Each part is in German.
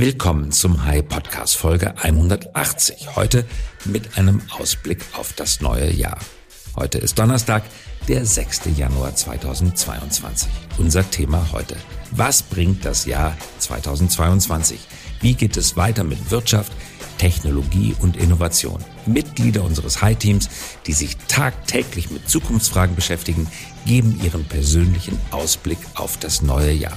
Willkommen zum High Podcast Folge 180. Heute mit einem Ausblick auf das neue Jahr. Heute ist Donnerstag, der 6. Januar 2022. Unser Thema heute. Was bringt das Jahr 2022? Wie geht es weiter mit Wirtschaft, Technologie und Innovation? Mitglieder unseres High-Teams, die sich tagtäglich mit Zukunftsfragen beschäftigen, geben ihren persönlichen Ausblick auf das neue Jahr.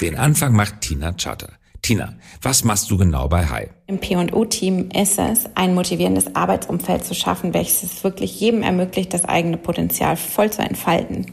Den Anfang macht Tina Charter. Tina, was machst du genau bei Hi? Im P&O-Team ist es, ein motivierendes Arbeitsumfeld zu schaffen, welches es wirklich jedem ermöglicht, das eigene Potenzial voll zu entfalten.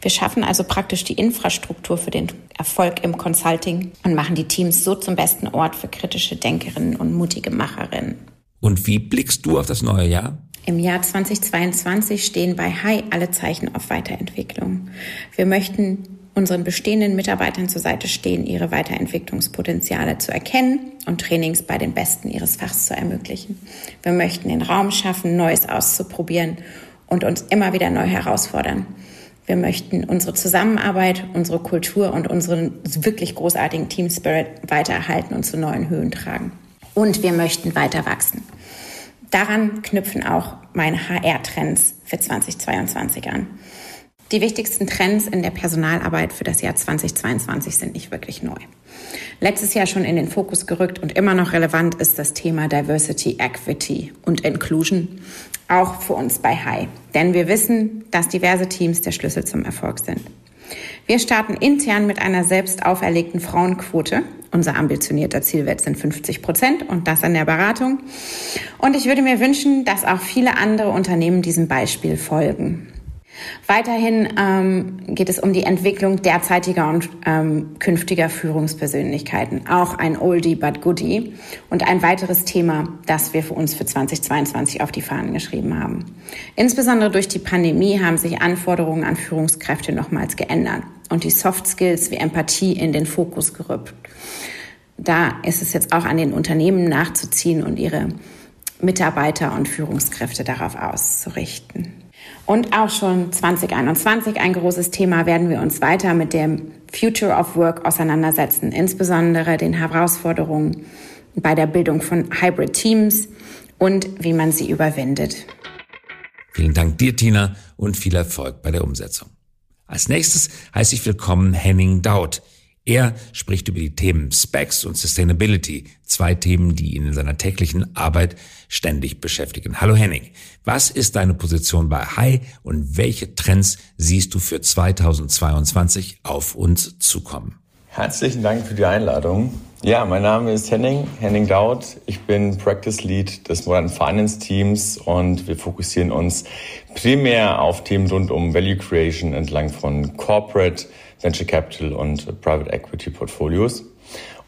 Wir schaffen also praktisch die Infrastruktur für den Erfolg im Consulting und machen die Teams so zum besten Ort für kritische Denkerinnen und mutige Macherinnen. Und wie blickst du auf das neue Jahr? Im Jahr 2022 stehen bei Hi alle Zeichen auf Weiterentwicklung. Wir möchten unseren bestehenden Mitarbeitern zur Seite stehen, ihre Weiterentwicklungspotenziale zu erkennen und Trainings bei den Besten ihres Fachs zu ermöglichen. Wir möchten den Raum schaffen, Neues auszuprobieren und uns immer wieder neu herausfordern. Wir möchten unsere Zusammenarbeit, unsere Kultur und unseren wirklich großartigen Team Spirit weiter erhalten und zu neuen Höhen tragen. Und wir möchten weiter wachsen. Daran knüpfen auch meine HR-Trends für 2022 an. Die wichtigsten Trends in der Personalarbeit für das Jahr 2022 sind nicht wirklich neu. Letztes Jahr schon in den Fokus gerückt und immer noch relevant ist das Thema Diversity, Equity und Inclusion, auch für uns bei High. Denn wir wissen, dass diverse Teams der Schlüssel zum Erfolg sind. Wir starten intern mit einer selbst auferlegten Frauenquote. Unser ambitionierter Zielwert sind 50 Prozent und das an der Beratung. Und ich würde mir wünschen, dass auch viele andere Unternehmen diesem Beispiel folgen. Weiterhin ähm, geht es um die Entwicklung derzeitiger und ähm, künftiger Führungspersönlichkeiten. Auch ein Oldie but Goodie und ein weiteres Thema, das wir für uns für 2022 auf die Fahnen geschrieben haben. Insbesondere durch die Pandemie haben sich Anforderungen an Führungskräfte nochmals geändert und die Soft Skills wie Empathie in den Fokus gerückt. Da ist es jetzt auch an den Unternehmen nachzuziehen und ihre Mitarbeiter und Führungskräfte darauf auszurichten. Und auch schon 2021 ein großes Thema werden wir uns weiter mit dem Future of Work auseinandersetzen, insbesondere den Herausforderungen bei der Bildung von Hybrid Teams und wie man sie überwindet. Vielen Dank dir, Tina, und viel Erfolg bei der Umsetzung. Als nächstes heiße ich willkommen Henning Daut. Er spricht über die Themen Specs und Sustainability, zwei Themen, die ihn in seiner täglichen Arbeit ständig beschäftigen. Hallo Henning, was ist deine Position bei Hi und welche Trends siehst du für 2022 auf uns zukommen? Herzlichen Dank für die Einladung. Ja, mein Name ist Henning, Henning Daut. Ich bin Practice Lead des Modern Finance Teams und wir fokussieren uns primär auf Themen rund um Value Creation entlang von Corporate, Venture Capital und Private Equity Portfolios.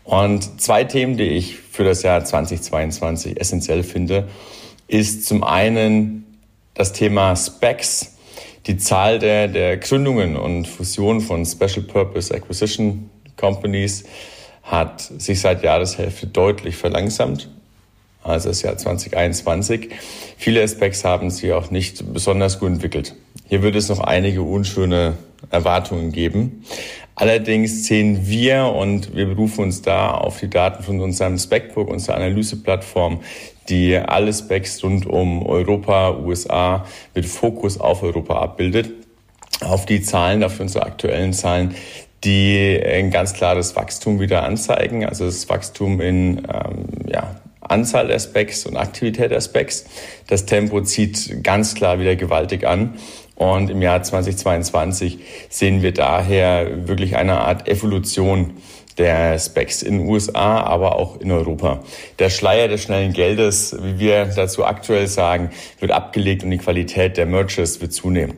Und zwei Themen, die ich für das Jahr 2022 essentiell finde, ist zum einen das Thema Specs, die Zahl der, der Gründungen und Fusionen von Special Purpose Acquisition Companies hat sich seit Jahreshälfte deutlich verlangsamt. Also das Jahr 2021. Viele Specs haben sich auch nicht besonders gut entwickelt. Hier wird es noch einige unschöne Erwartungen geben. Allerdings sehen wir und wir berufen uns da auf die Daten von unserem Specbook, unserer Analyseplattform, die alle Specs rund um Europa, USA mit Fokus auf Europa abbildet. Auf die Zahlen, auf unsere aktuellen Zahlen, die ein ganz klares Wachstum wieder anzeigen. Also das Wachstum in ähm, ja, Anzahl der Specs und Aktivität der Specs. Das Tempo zieht ganz klar wieder gewaltig an. Und im Jahr 2022 sehen wir daher wirklich eine Art Evolution der Specs in den USA, aber auch in Europa. Der Schleier des schnellen Geldes, wie wir dazu aktuell sagen, wird abgelegt und die Qualität der Mergers wird zunehmen.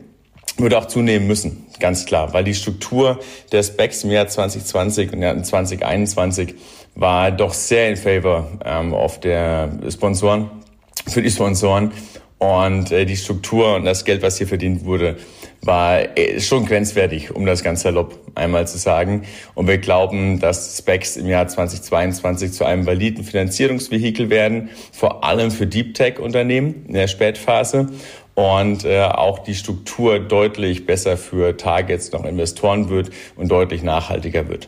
Wird auch zunehmen müssen, ganz klar, weil die Struktur der Specs im Jahr 2020 und 2021 war doch sehr in favor ähm, auf der Sponsoren, für die Sponsoren. Und äh, die Struktur und das Geld, was hier verdient wurde, war äh, schon grenzwertig, um das ganz salopp einmal zu sagen. Und wir glauben, dass Specs im Jahr 2022 zu einem validen Finanzierungsvehikel werden, vor allem für Deep Tech Unternehmen in der Spätphase. und äh, auch die Struktur deutlich besser für Targets noch Investoren wird und deutlich nachhaltiger wird.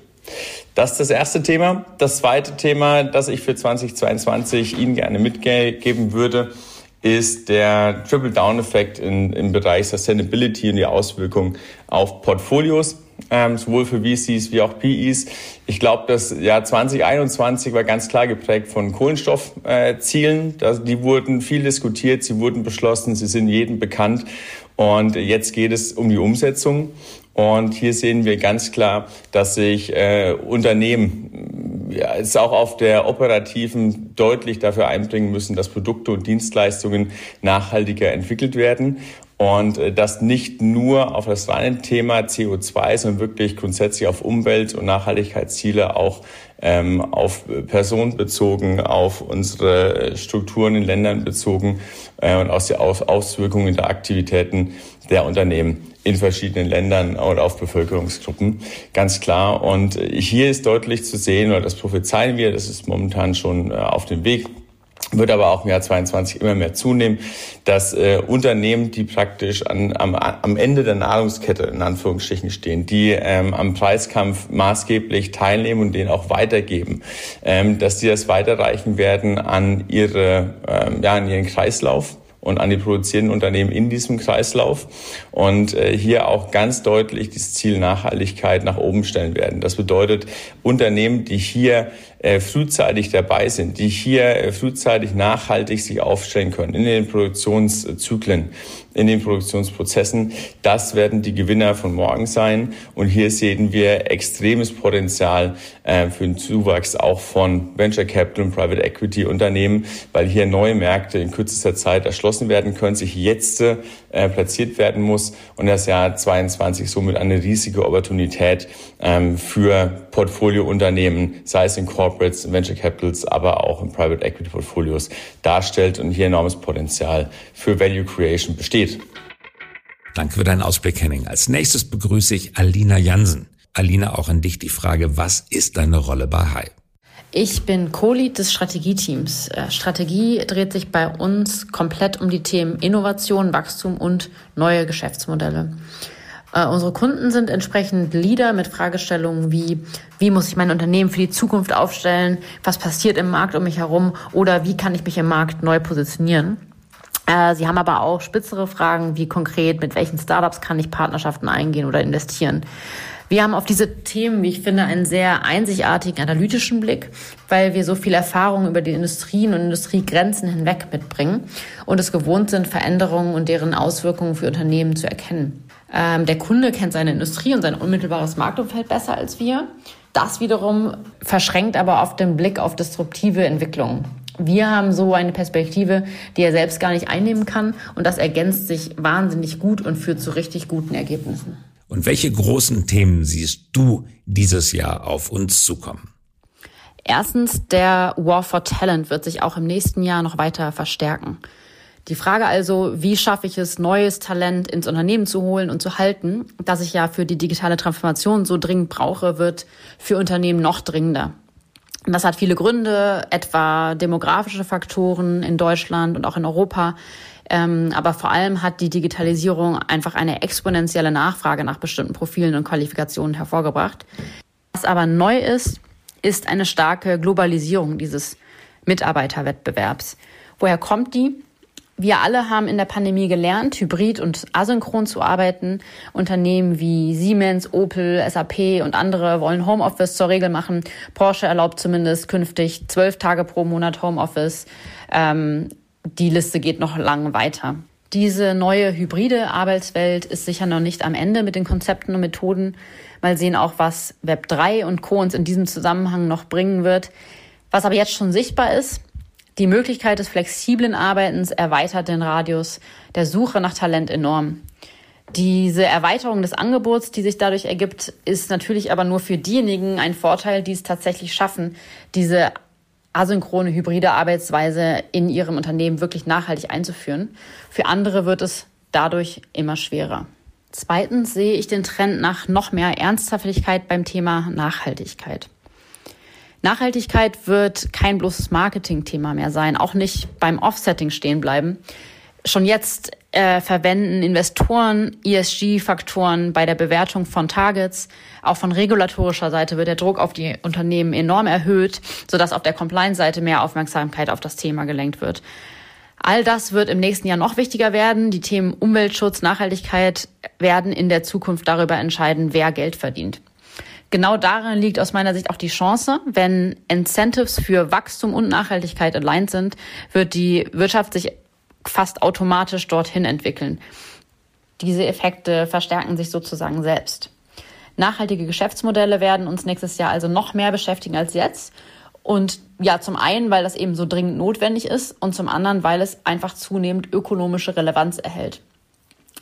Das ist das erste Thema. Das zweite Thema, das ich für 2022 Ihnen gerne mitgeben würde, ist der Triple-Down-Effekt im Bereich Sustainability und die Auswirkungen auf Portfolios, ähm, sowohl für VCs wie auch PEs. Ich glaube, das Jahr 2021 war ganz klar geprägt von Kohlenstoffzielen. Äh, die wurden viel diskutiert, sie wurden beschlossen, sie sind jedem bekannt. Und jetzt geht es um die Umsetzung. Und hier sehen wir ganz klar, dass sich äh, Unternehmen ja, es auch auf der operativen deutlich dafür einbringen müssen, dass Produkte und Dienstleistungen nachhaltiger entwickelt werden. Und äh, das nicht nur auf das reine Thema CO2, sondern wirklich grundsätzlich auf Umwelt- und Nachhaltigkeitsziele auch ähm, auf Personen bezogen, auf unsere Strukturen in Ländern bezogen äh, und aus den Aus Auswirkungen der Aktivitäten der Unternehmen in verschiedenen Ländern und auf Bevölkerungsgruppen. Ganz klar. Und hier ist deutlich zu sehen, oder das prophezeien wir, das ist momentan schon äh, auf dem Weg, wird aber auch im Jahr 22 immer mehr zunehmen, dass äh, Unternehmen, die praktisch an, am, am Ende der Nahrungskette in Anführungsstrichen stehen, die ähm, am Preiskampf maßgeblich teilnehmen und den auch weitergeben, ähm, dass die das weiterreichen werden an ihre, ähm, ja, an ihren Kreislauf und an die produzierenden Unternehmen in diesem Kreislauf und äh, hier auch ganz deutlich das Ziel Nachhaltigkeit nach oben stellen werden. Das bedeutet, Unternehmen, die hier frühzeitig dabei sind, die hier äh, frühzeitig nachhaltig sich aufstellen können in den Produktionszyklen, in den Produktionsprozessen. Das werden die Gewinner von morgen sein. Und hier sehen wir extremes Potenzial äh, für den Zuwachs auch von Venture Capital und Private Equity Unternehmen, weil hier neue Märkte in kürzester Zeit erschlossen werden können, sich jetzt äh, platziert werden muss und das Jahr 22 somit eine riesige Opportunität ähm, für Portfoliounternehmen, sei es in Corporates, Venture Capitals, aber auch in Private Equity Portfolios darstellt und hier enormes Potenzial für Value Creation besteht. Danke für deinen Ausblick, Henning. Als nächstes begrüße ich Alina Jansen. Alina, auch an dich die Frage, was ist deine Rolle bei Hai? Ich bin Co-Lead des Strategieteams. Äh, Strategie dreht sich bei uns komplett um die Themen Innovation, Wachstum und neue Geschäftsmodelle. Äh, unsere Kunden sind entsprechend Leader mit Fragestellungen wie, wie muss ich mein Unternehmen für die Zukunft aufstellen? Was passiert im Markt um mich herum? Oder wie kann ich mich im Markt neu positionieren? Äh, sie haben aber auch spitzere Fragen, wie konkret, mit welchen Startups kann ich Partnerschaften eingehen oder investieren. Wir haben auf diese Themen, wie ich finde, einen sehr einzigartigen analytischen Blick, weil wir so viel Erfahrung über die Industrien und Industriegrenzen hinweg mitbringen und es gewohnt sind, Veränderungen und deren Auswirkungen für Unternehmen zu erkennen. Ähm, der Kunde kennt seine Industrie und sein unmittelbares Marktumfeld besser als wir. Das wiederum verschränkt aber oft den Blick auf disruptive Entwicklungen. Wir haben so eine Perspektive, die er selbst gar nicht einnehmen kann und das ergänzt sich wahnsinnig gut und führt zu richtig guten Ergebnissen. Und welche großen Themen siehst du dieses Jahr auf uns zukommen? Erstens, der War for Talent wird sich auch im nächsten Jahr noch weiter verstärken. Die Frage also, wie schaffe ich es, neues Talent ins Unternehmen zu holen und zu halten, das ich ja für die digitale Transformation so dringend brauche, wird für Unternehmen noch dringender. Das hat viele Gründe, etwa demografische Faktoren in Deutschland und auch in Europa. Ähm, aber vor allem hat die Digitalisierung einfach eine exponentielle Nachfrage nach bestimmten Profilen und Qualifikationen hervorgebracht. Was aber neu ist, ist eine starke Globalisierung dieses Mitarbeiterwettbewerbs. Woher kommt die? Wir alle haben in der Pandemie gelernt, hybrid und asynchron zu arbeiten. Unternehmen wie Siemens, Opel, SAP und andere wollen Homeoffice zur Regel machen. Porsche erlaubt zumindest künftig zwölf Tage pro Monat Homeoffice. Ähm, die Liste geht noch lang weiter. Diese neue hybride Arbeitswelt ist sicher noch nicht am Ende mit den Konzepten und Methoden. Mal sehen auch, was Web 3 und Co. uns in diesem Zusammenhang noch bringen wird. Was aber jetzt schon sichtbar ist, die Möglichkeit des flexiblen Arbeitens erweitert den Radius der Suche nach Talent enorm. Diese Erweiterung des Angebots, die sich dadurch ergibt, ist natürlich aber nur für diejenigen ein Vorteil, die es tatsächlich schaffen, diese asynchrone hybride Arbeitsweise in ihrem Unternehmen wirklich nachhaltig einzuführen. Für andere wird es dadurch immer schwerer. Zweitens sehe ich den Trend nach noch mehr Ernsthaftigkeit beim Thema Nachhaltigkeit. Nachhaltigkeit wird kein bloßes Marketingthema mehr sein, auch nicht beim Offsetting stehen bleiben. Schon jetzt äh, verwenden Investoren ESG-Faktoren bei der Bewertung von Targets. Auch von regulatorischer Seite wird der Druck auf die Unternehmen enorm erhöht, sodass auf der Compliance-Seite mehr Aufmerksamkeit auf das Thema gelenkt wird. All das wird im nächsten Jahr noch wichtiger werden. Die Themen Umweltschutz, Nachhaltigkeit werden in der Zukunft darüber entscheiden, wer Geld verdient. Genau darin liegt aus meiner Sicht auch die Chance. Wenn Incentives für Wachstum und Nachhaltigkeit aligned sind, wird die Wirtschaft sich fast automatisch dorthin entwickeln. Diese Effekte verstärken sich sozusagen selbst. Nachhaltige Geschäftsmodelle werden uns nächstes Jahr also noch mehr beschäftigen als jetzt. Und ja, zum einen, weil das eben so dringend notwendig ist und zum anderen, weil es einfach zunehmend ökonomische Relevanz erhält.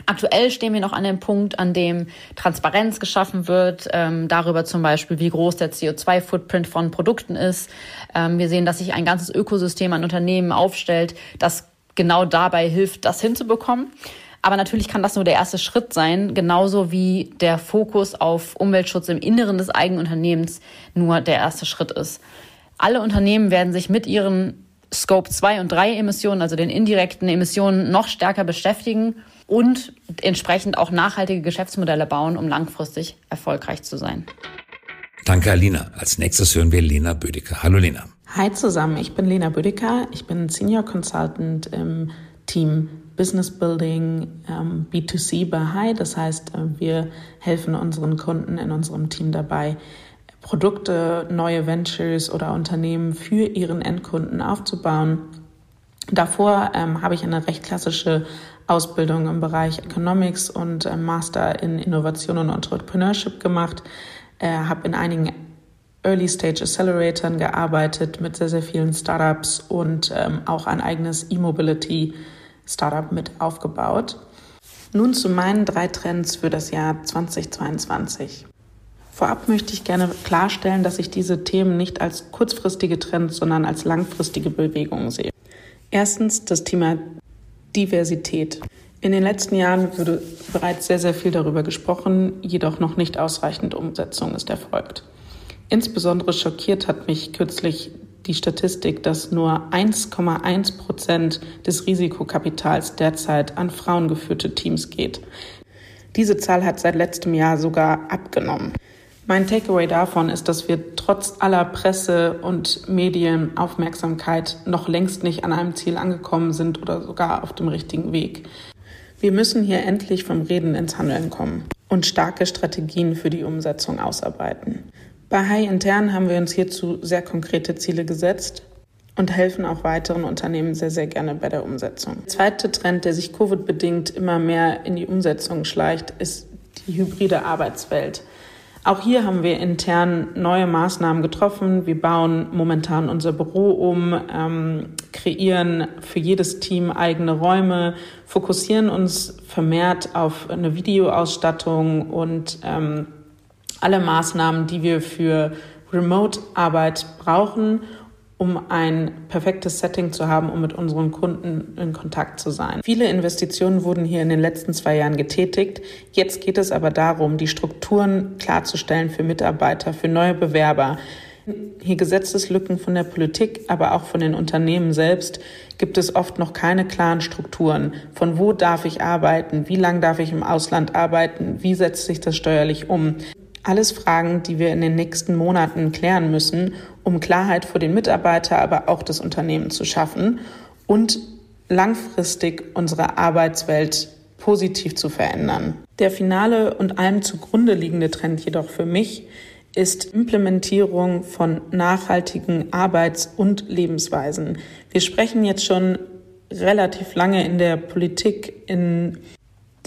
Aktuell stehen wir noch an dem Punkt, an dem Transparenz geschaffen wird, ähm, darüber zum Beispiel, wie groß der CO2-Footprint von Produkten ist. Ähm, wir sehen, dass sich ein ganzes Ökosystem an Unternehmen aufstellt, das genau dabei hilft, das hinzubekommen. Aber natürlich kann das nur der erste Schritt sein, genauso wie der Fokus auf Umweltschutz im Inneren des eigenen Unternehmens nur der erste Schritt ist. Alle Unternehmen werden sich mit ihren Scope 2 und 3 Emissionen, also den indirekten Emissionen, noch stärker beschäftigen und entsprechend auch nachhaltige Geschäftsmodelle bauen, um langfristig erfolgreich zu sein. Danke, Alina. Als nächstes hören wir Lena Bödecker. Hallo, Lena. Hi zusammen, ich bin Lena Bödecker. Ich bin Senior Consultant im Team Business Building ähm, B2C bei Hi. Das heißt, äh, wir helfen unseren Kunden in unserem Team dabei, Produkte, neue Ventures oder Unternehmen für ihren Endkunden aufzubauen. Davor ähm, habe ich eine recht klassische Ausbildung im Bereich Economics und äh, Master in Innovation und Entrepreneurship gemacht, äh, habe in einigen Early Stage Acceleratoren gearbeitet mit sehr, sehr vielen Startups und ähm, auch ein eigenes E-Mobility Startup mit aufgebaut. Nun zu meinen drei Trends für das Jahr 2022. Vorab möchte ich gerne klarstellen, dass ich diese Themen nicht als kurzfristige Trends, sondern als langfristige Bewegungen sehe. Erstens das Thema Diversität. In den letzten Jahren wurde bereits sehr, sehr viel darüber gesprochen, jedoch noch nicht ausreichend Umsetzung ist erfolgt. Insbesondere schockiert hat mich kürzlich die Statistik, dass nur 1,1 Prozent des Risikokapitals derzeit an frauengeführte Teams geht. Diese Zahl hat seit letztem Jahr sogar abgenommen. Mein Takeaway davon ist, dass wir trotz aller Presse- und Medienaufmerksamkeit noch längst nicht an einem Ziel angekommen sind oder sogar auf dem richtigen Weg. Wir müssen hier endlich vom Reden ins Handeln kommen und starke Strategien für die Umsetzung ausarbeiten. Bei High Intern haben wir uns hierzu sehr konkrete Ziele gesetzt und helfen auch weiteren Unternehmen sehr, sehr gerne bei der Umsetzung. Der zweite Trend, der sich Covid-bedingt immer mehr in die Umsetzung schleicht, ist die hybride Arbeitswelt. Auch hier haben wir intern neue Maßnahmen getroffen. Wir bauen momentan unser Büro um, ähm, kreieren für jedes Team eigene Räume, fokussieren uns vermehrt auf eine Videoausstattung und ähm, alle Maßnahmen, die wir für Remote-Arbeit brauchen um ein perfektes Setting zu haben, um mit unseren Kunden in Kontakt zu sein. Viele Investitionen wurden hier in den letzten zwei Jahren getätigt. Jetzt geht es aber darum, die Strukturen klarzustellen für Mitarbeiter, für neue Bewerber. Hier Gesetzeslücken von der Politik, aber auch von den Unternehmen selbst gibt es oft noch keine klaren Strukturen. Von wo darf ich arbeiten? Wie lange darf ich im Ausland arbeiten? Wie setzt sich das steuerlich um? Alles Fragen, die wir in den nächsten Monaten klären müssen, um Klarheit für den Mitarbeiter, aber auch das Unternehmen zu schaffen und langfristig unsere Arbeitswelt positiv zu verändern. Der finale und allem zugrunde liegende Trend jedoch für mich ist Implementierung von nachhaltigen Arbeits- und Lebensweisen. Wir sprechen jetzt schon relativ lange in der Politik, in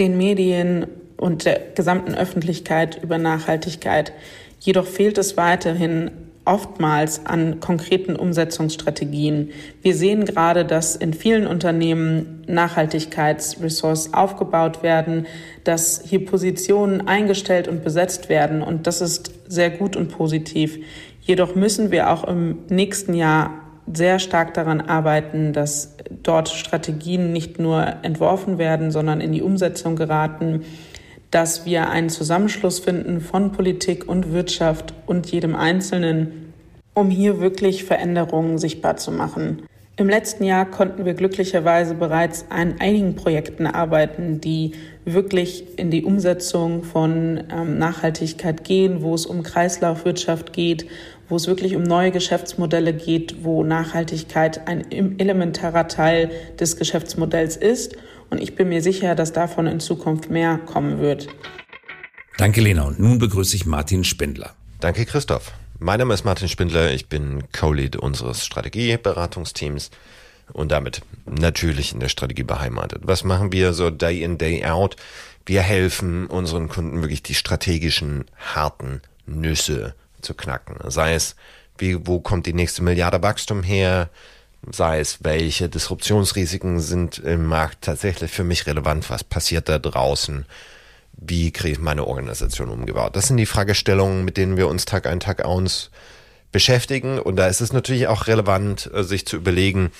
den Medien und der gesamten Öffentlichkeit über Nachhaltigkeit. Jedoch fehlt es weiterhin oftmals an konkreten Umsetzungsstrategien. Wir sehen gerade, dass in vielen Unternehmen Nachhaltigkeitsressorts aufgebaut werden, dass hier Positionen eingestellt und besetzt werden und das ist sehr gut und positiv. Jedoch müssen wir auch im nächsten Jahr sehr stark daran arbeiten, dass dort Strategien nicht nur entworfen werden, sondern in die Umsetzung geraten dass wir einen Zusammenschluss finden von Politik und Wirtschaft und jedem Einzelnen, um hier wirklich Veränderungen sichtbar zu machen. Im letzten Jahr konnten wir glücklicherweise bereits an einigen Projekten arbeiten, die wirklich in die Umsetzung von ähm, Nachhaltigkeit gehen, wo es um Kreislaufwirtschaft geht, wo es wirklich um neue Geschäftsmodelle geht, wo Nachhaltigkeit ein elementarer Teil des Geschäftsmodells ist. Und ich bin mir sicher, dass davon in Zukunft mehr kommen wird. Danke, Lena. Und nun begrüße ich Martin Spindler. Danke, Christoph. Mein Name ist Martin Spindler, ich bin Co-Lead unseres Strategieberatungsteams und damit natürlich in der Strategie beheimatet. Was machen wir so day in, day out? Wir helfen unseren Kunden wirklich die strategischen, harten Nüsse zu knacken. Sei es, wie, wo kommt die nächste Milliarde Wachstum her? Sei es, welche Disruptionsrisiken sind im Markt tatsächlich für mich relevant? Was passiert da draußen? wie kriege ich meine Organisation umgebaut? Das sind die Fragestellungen, mit denen wir uns Tag ein, Tag aus beschäftigen. Und da ist es natürlich auch relevant, äh, sich zu überlegen,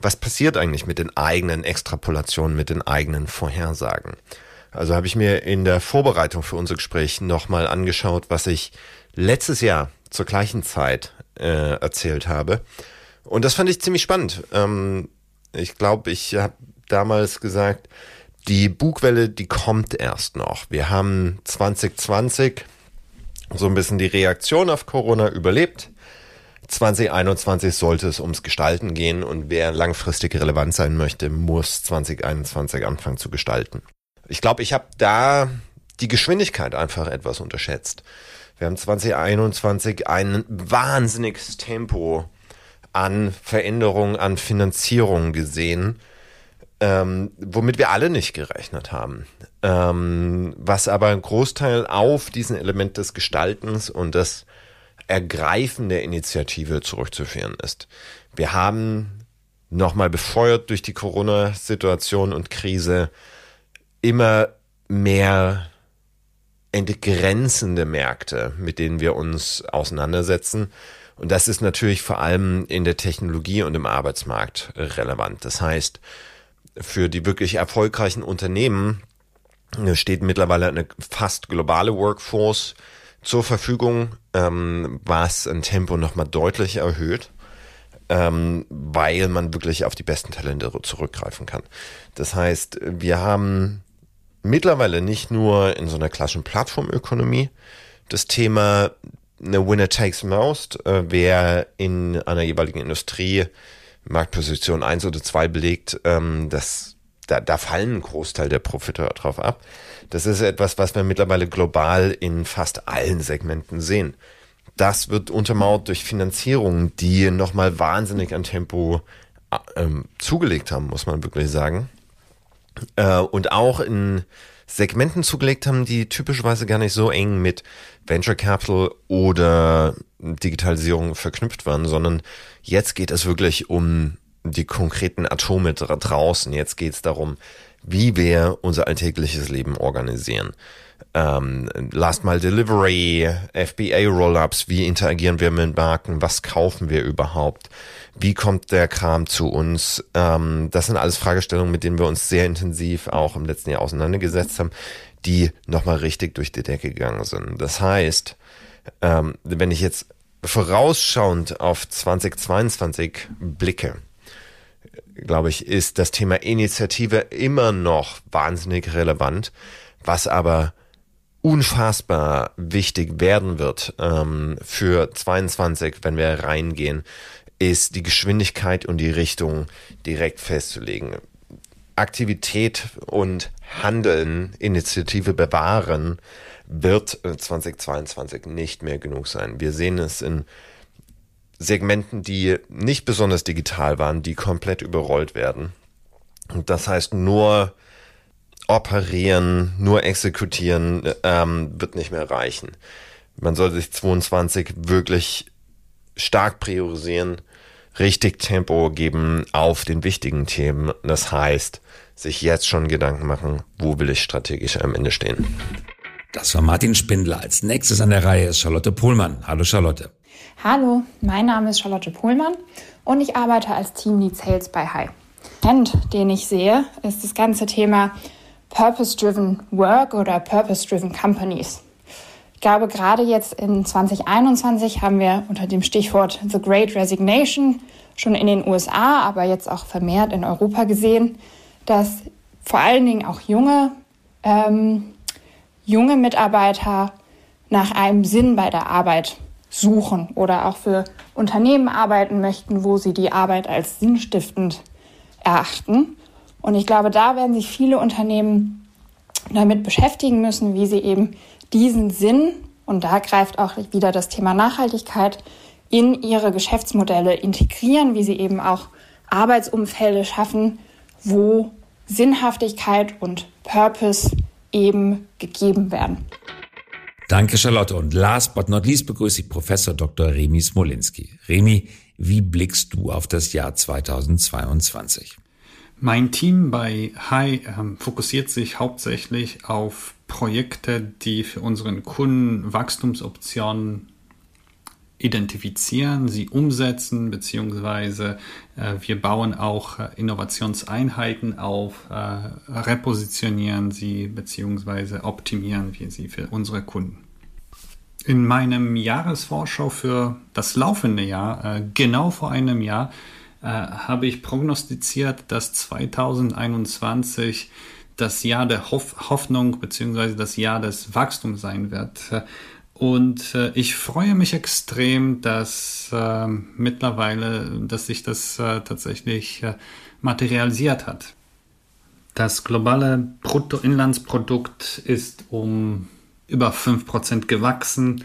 was passiert eigentlich mit den eigenen Extrapolationen, mit den eigenen Vorhersagen. Also habe ich mir in der Vorbereitung für unser Gespräch nochmal angeschaut, was ich letztes Jahr zur gleichen Zeit äh, erzählt habe. Und das fand ich ziemlich spannend. Ähm, ich glaube, ich habe damals gesagt, die Bugwelle, die kommt erst noch. Wir haben 2020 so ein bisschen die Reaktion auf Corona überlebt. 2021 sollte es ums Gestalten gehen und wer langfristig relevant sein möchte, muss 2021 anfangen zu gestalten. Ich glaube, ich habe da die Geschwindigkeit einfach etwas unterschätzt. Wir haben 2021 ein wahnsinniges Tempo an Veränderungen, an Finanzierung gesehen ähm, womit wir alle nicht gerechnet haben. Ähm, was aber ein Großteil auf diesen Element des Gestaltens und des Ergreifen der Initiative zurückzuführen ist. Wir haben nochmal befeuert durch die Corona-Situation und Krise immer mehr entgrenzende Märkte, mit denen wir uns auseinandersetzen. Und das ist natürlich vor allem in der Technologie und im Arbeitsmarkt relevant. Das heißt, für die wirklich erfolgreichen Unternehmen steht mittlerweile eine fast globale Workforce zur Verfügung, ähm, was ein Tempo nochmal deutlich erhöht, ähm, weil man wirklich auf die besten Talente zurückgreifen kann. Das heißt, wir haben mittlerweile nicht nur in so einer klassischen Plattformökonomie das Thema eine Winner takes most, äh, wer in einer jeweiligen Industrie Marktposition eins oder zwei belegt, ähm, das, da, da fallen ein Großteil der Profite drauf ab. Das ist etwas, was wir mittlerweile global in fast allen Segmenten sehen. Das wird untermauert durch Finanzierungen, die nochmal wahnsinnig an Tempo ähm, zugelegt haben, muss man wirklich sagen. Äh, und auch in Segmenten zugelegt haben, die typischerweise gar nicht so eng mit Venture Capital oder Digitalisierung verknüpft waren, sondern jetzt geht es wirklich um die konkreten Atome draußen. Jetzt geht es darum, wie wir unser alltägliches Leben organisieren. Ähm, Last Mile Delivery, FBA Rollups, wie interagieren wir mit Marken, was kaufen wir überhaupt, wie kommt der Kram zu uns. Ähm, das sind alles Fragestellungen, mit denen wir uns sehr intensiv auch im letzten Jahr auseinandergesetzt haben, die nochmal richtig durch die Decke gegangen sind. Das heißt, ähm, wenn ich jetzt vorausschauend auf 2022 blicke, glaube ich, ist das Thema Initiative immer noch wahnsinnig relevant, was aber unfassbar wichtig werden wird ähm, für 22, wenn wir reingehen, ist die Geschwindigkeit und die Richtung direkt festzulegen. Aktivität und Handeln, Initiative bewahren, wird 2022 nicht mehr genug sein. Wir sehen es in Segmenten, die nicht besonders digital waren, die komplett überrollt werden. Und das heißt, nur operieren, nur exekutieren ähm, wird nicht mehr reichen. Man sollte sich 22 wirklich stark priorisieren, richtig Tempo geben auf den wichtigen Themen. Das heißt, sich jetzt schon Gedanken machen, wo will ich strategisch am Ende stehen. Das war Martin Spindler. Als nächstes an der Reihe ist Charlotte Pohlmann. Hallo Charlotte. Hallo, mein Name ist Charlotte Pohlmann und ich arbeite als Teamlead Sales bei Hi. Trend, den ich sehe, ist das ganze Thema Purpose-Driven Work oder Purpose-Driven Companies. Ich glaube, gerade jetzt in 2021 haben wir unter dem Stichwort The Great Resignation schon in den USA, aber jetzt auch vermehrt in Europa gesehen, dass vor allen Dingen auch junge, ähm, junge Mitarbeiter nach einem Sinn bei der Arbeit suchen oder auch für Unternehmen arbeiten möchten, wo sie die Arbeit als sinnstiftend erachten. Und ich glaube, da werden sich viele Unternehmen damit beschäftigen müssen, wie sie eben diesen Sinn, und da greift auch wieder das Thema Nachhaltigkeit, in ihre Geschäftsmodelle integrieren, wie sie eben auch Arbeitsumfelde schaffen, wo Sinnhaftigkeit und Purpose eben gegeben werden. Danke, Charlotte. Und last but not least begrüße ich Professor Dr. Remi Smolinski. Remi, wie blickst du auf das Jahr 2022? Mein Team bei Hi ähm, fokussiert sich hauptsächlich auf Projekte, die für unseren Kunden Wachstumsoptionen identifizieren, sie umsetzen, beziehungsweise äh, wir bauen auch äh, Innovationseinheiten auf, äh, repositionieren sie, beziehungsweise optimieren wir sie für unsere Kunden. In meinem Jahresvorschau für das laufende Jahr, äh, genau vor einem Jahr, äh, habe ich prognostiziert, dass 2021 das Jahr der Hoff Hoffnung bzw. das Jahr des Wachstums sein wird. Und äh, ich freue mich extrem, dass äh, mittlerweile, dass sich das äh, tatsächlich äh, materialisiert hat. Das globale Bruttoinlandsprodukt ist um über 5% gewachsen,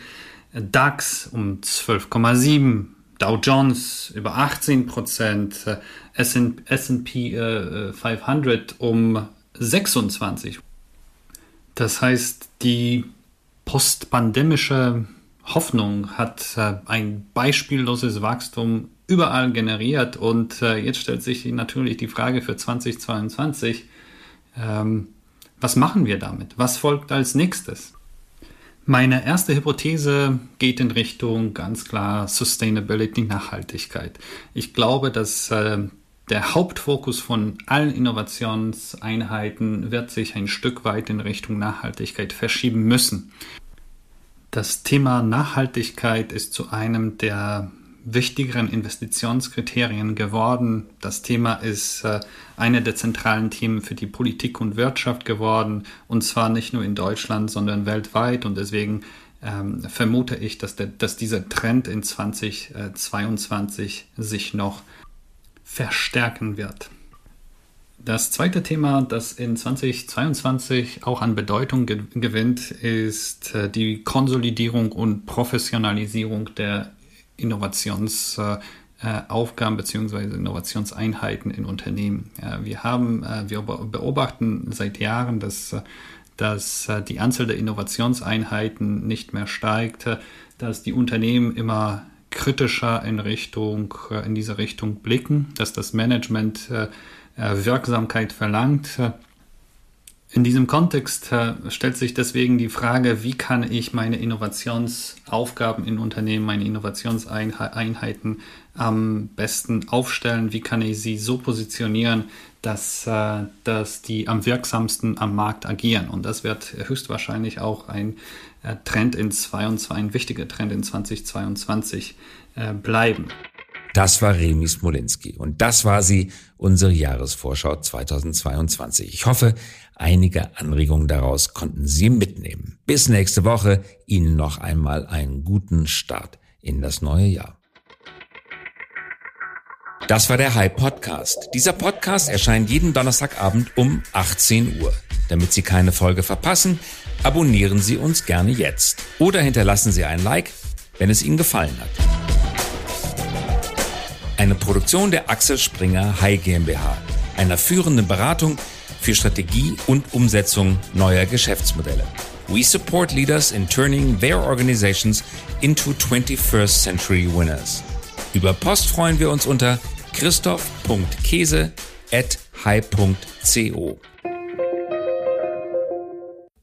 DAX um 12,7%, Dow Jones über 18 Prozent, äh, S&P 500 äh, um 26. Das heißt, die postpandemische Hoffnung hat äh, ein beispielloses Wachstum überall generiert und jetzt stellt sich natürlich die Frage für 2022, ähm, was machen wir damit? Was folgt als nächstes? Meine erste Hypothese geht in Richtung ganz klar Sustainability, Nachhaltigkeit. Ich glaube, dass äh, der Hauptfokus von allen Innovationseinheiten wird sich ein Stück weit in Richtung Nachhaltigkeit verschieben müssen. Das Thema Nachhaltigkeit ist zu einem der wichtigeren Investitionskriterien geworden. Das Thema ist äh, eine der zentralen Themen für die Politik und Wirtschaft geworden, und zwar nicht nur in Deutschland, sondern weltweit. Und deswegen ähm, vermute ich, dass, der, dass dieser Trend in 2022 sich noch verstärken wird. Das zweite Thema, das in 2022 auch an Bedeutung ge gewinnt, ist äh, die Konsolidierung und Professionalisierung der Innovationsaufgaben bzw. Innovationseinheiten in Unternehmen. Wir haben, äh, wir beobachten seit Jahren, dass, dass äh, die Anzahl der Innovationseinheiten nicht mehr steigt, dass die Unternehmen immer kritischer in Richtung, äh, in diese Richtung blicken, dass das Management Wirksamkeit verlangt in diesem Kontext stellt sich deswegen die Frage, wie kann ich meine Innovationsaufgaben in Unternehmen, meine Innovationseinheiten am besten aufstellen, wie kann ich sie so positionieren, dass, äh, dass die am wirksamsten am Markt agieren. Und das wird höchstwahrscheinlich auch ein äh, Trend in 22, ein wichtiger Trend in 2022 äh, bleiben. Das war Remi Smolinski und das war sie, unsere Jahresvorschau 2022. Ich hoffe, einige Anregungen daraus konnten Sie mitnehmen. Bis nächste Woche, Ihnen noch einmal einen guten Start in das neue Jahr. Das war der High Podcast. Dieser Podcast erscheint jeden Donnerstagabend um 18 Uhr. Damit Sie keine Folge verpassen, abonnieren Sie uns gerne jetzt oder hinterlassen Sie ein Like, wenn es Ihnen gefallen hat. Eine Produktion der Axel Springer High GmbH, einer führenden Beratung für Strategie und Umsetzung neuer Geschäftsmodelle. We support leaders in turning their organizations into 21st century winners. Über Post freuen wir uns unter christoph.käse at high.co.